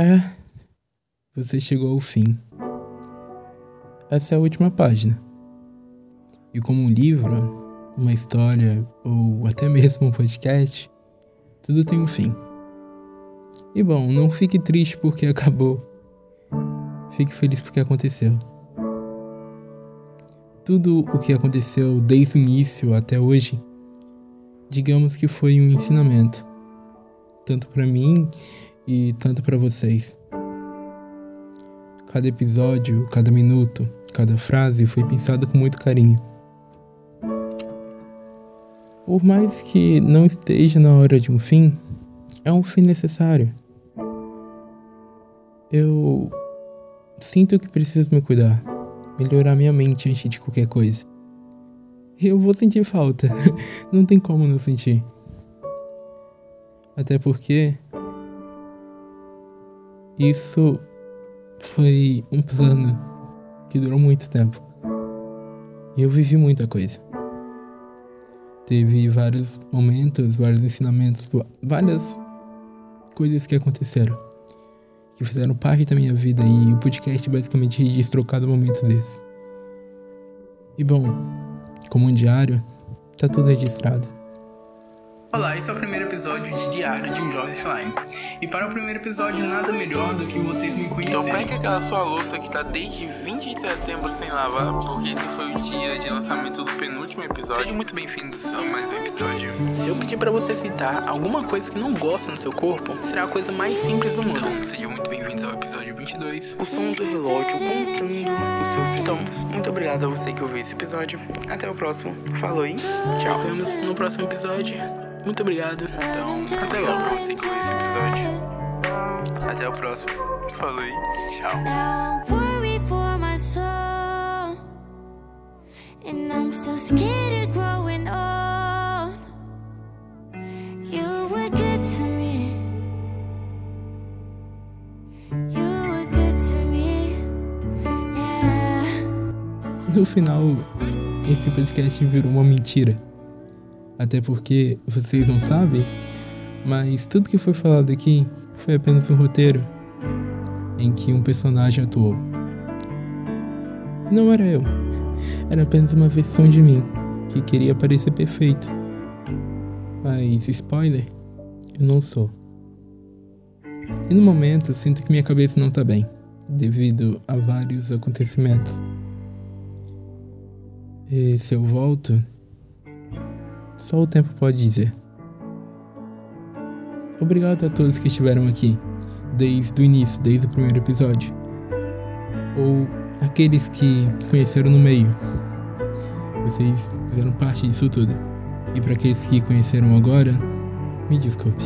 É, você chegou ao fim. Essa é a última página. E como um livro, uma história ou até mesmo um podcast, tudo tem um fim. E bom, não fique triste porque acabou. Fique feliz porque aconteceu. Tudo o que aconteceu desde o início até hoje, digamos que foi um ensinamento, tanto para mim e tanto para vocês. Cada episódio, cada minuto, cada frase foi pensado com muito carinho. Por mais que não esteja na hora de um fim, é um fim necessário. Eu sinto que preciso me cuidar, melhorar minha mente antes de qualquer coisa. Eu vou sentir falta, não tem como não sentir. Até porque isso foi um plano que durou muito tempo. E eu vivi muita coisa. Teve vários momentos, vários ensinamentos, várias coisas que aconteceram. Que fizeram parte da minha vida e o podcast basicamente registrou cada momento desse. E bom, como um diário, tá tudo registrado. Olá, esse é o primeiro episódio de Diário de um Jovem Offline. E para o primeiro episódio, nada melhor do que vocês me conhecerem. Então pegue aquela sua louça que tá desde 20 de setembro sem lavar, porque esse foi o dia de lançamento do penúltimo episódio. Sejam muito bem-vindos a mais um episódio. Se eu pedir para você citar alguma coisa que não gosta no seu corpo, será a coisa mais simples do mundo. Então, sejam muito bem-vindos ao episódio 22. O som do relógio contando o seu fim. Então, muito obrigado a você que ouviu esse episódio. Até o próximo. Falou e tchau. Nos vemos no próximo episódio. Muito obrigado. Então, até logo pra você que esse episódio. Até o próximo. Falou e tchau. Now I'm worried for my soul, and I'm still scared of growing old. You were good to me. You were good to me. Yeah. No final, esse podcast virou uma mentira. Até porque vocês não sabem, mas tudo que foi falado aqui foi apenas um roteiro em que um personagem atuou. Não era eu, era apenas uma versão de mim que queria parecer perfeito. Mas, spoiler, eu não sou. E no momento sinto que minha cabeça não tá bem, devido a vários acontecimentos. E se eu volto, só o tempo pode dizer. Obrigado a todos que estiveram aqui, desde o início, desde o primeiro episódio. Ou aqueles que conheceram no meio. Vocês fizeram parte disso tudo. E para aqueles que conheceram agora, me desculpe.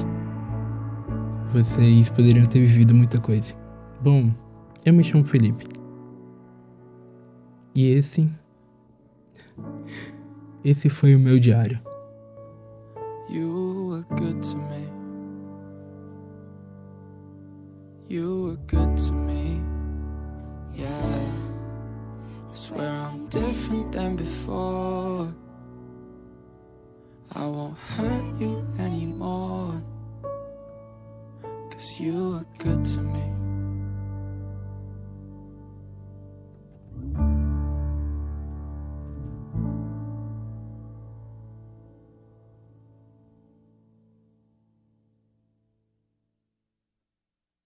Vocês poderiam ter vivido muita coisa. Bom, eu me chamo Felipe. E esse. Esse foi o meu diário. You were good to me. You were good to me. Yeah. I swear I'm different than before. I won't hurt you anymore. Cause you were good to me.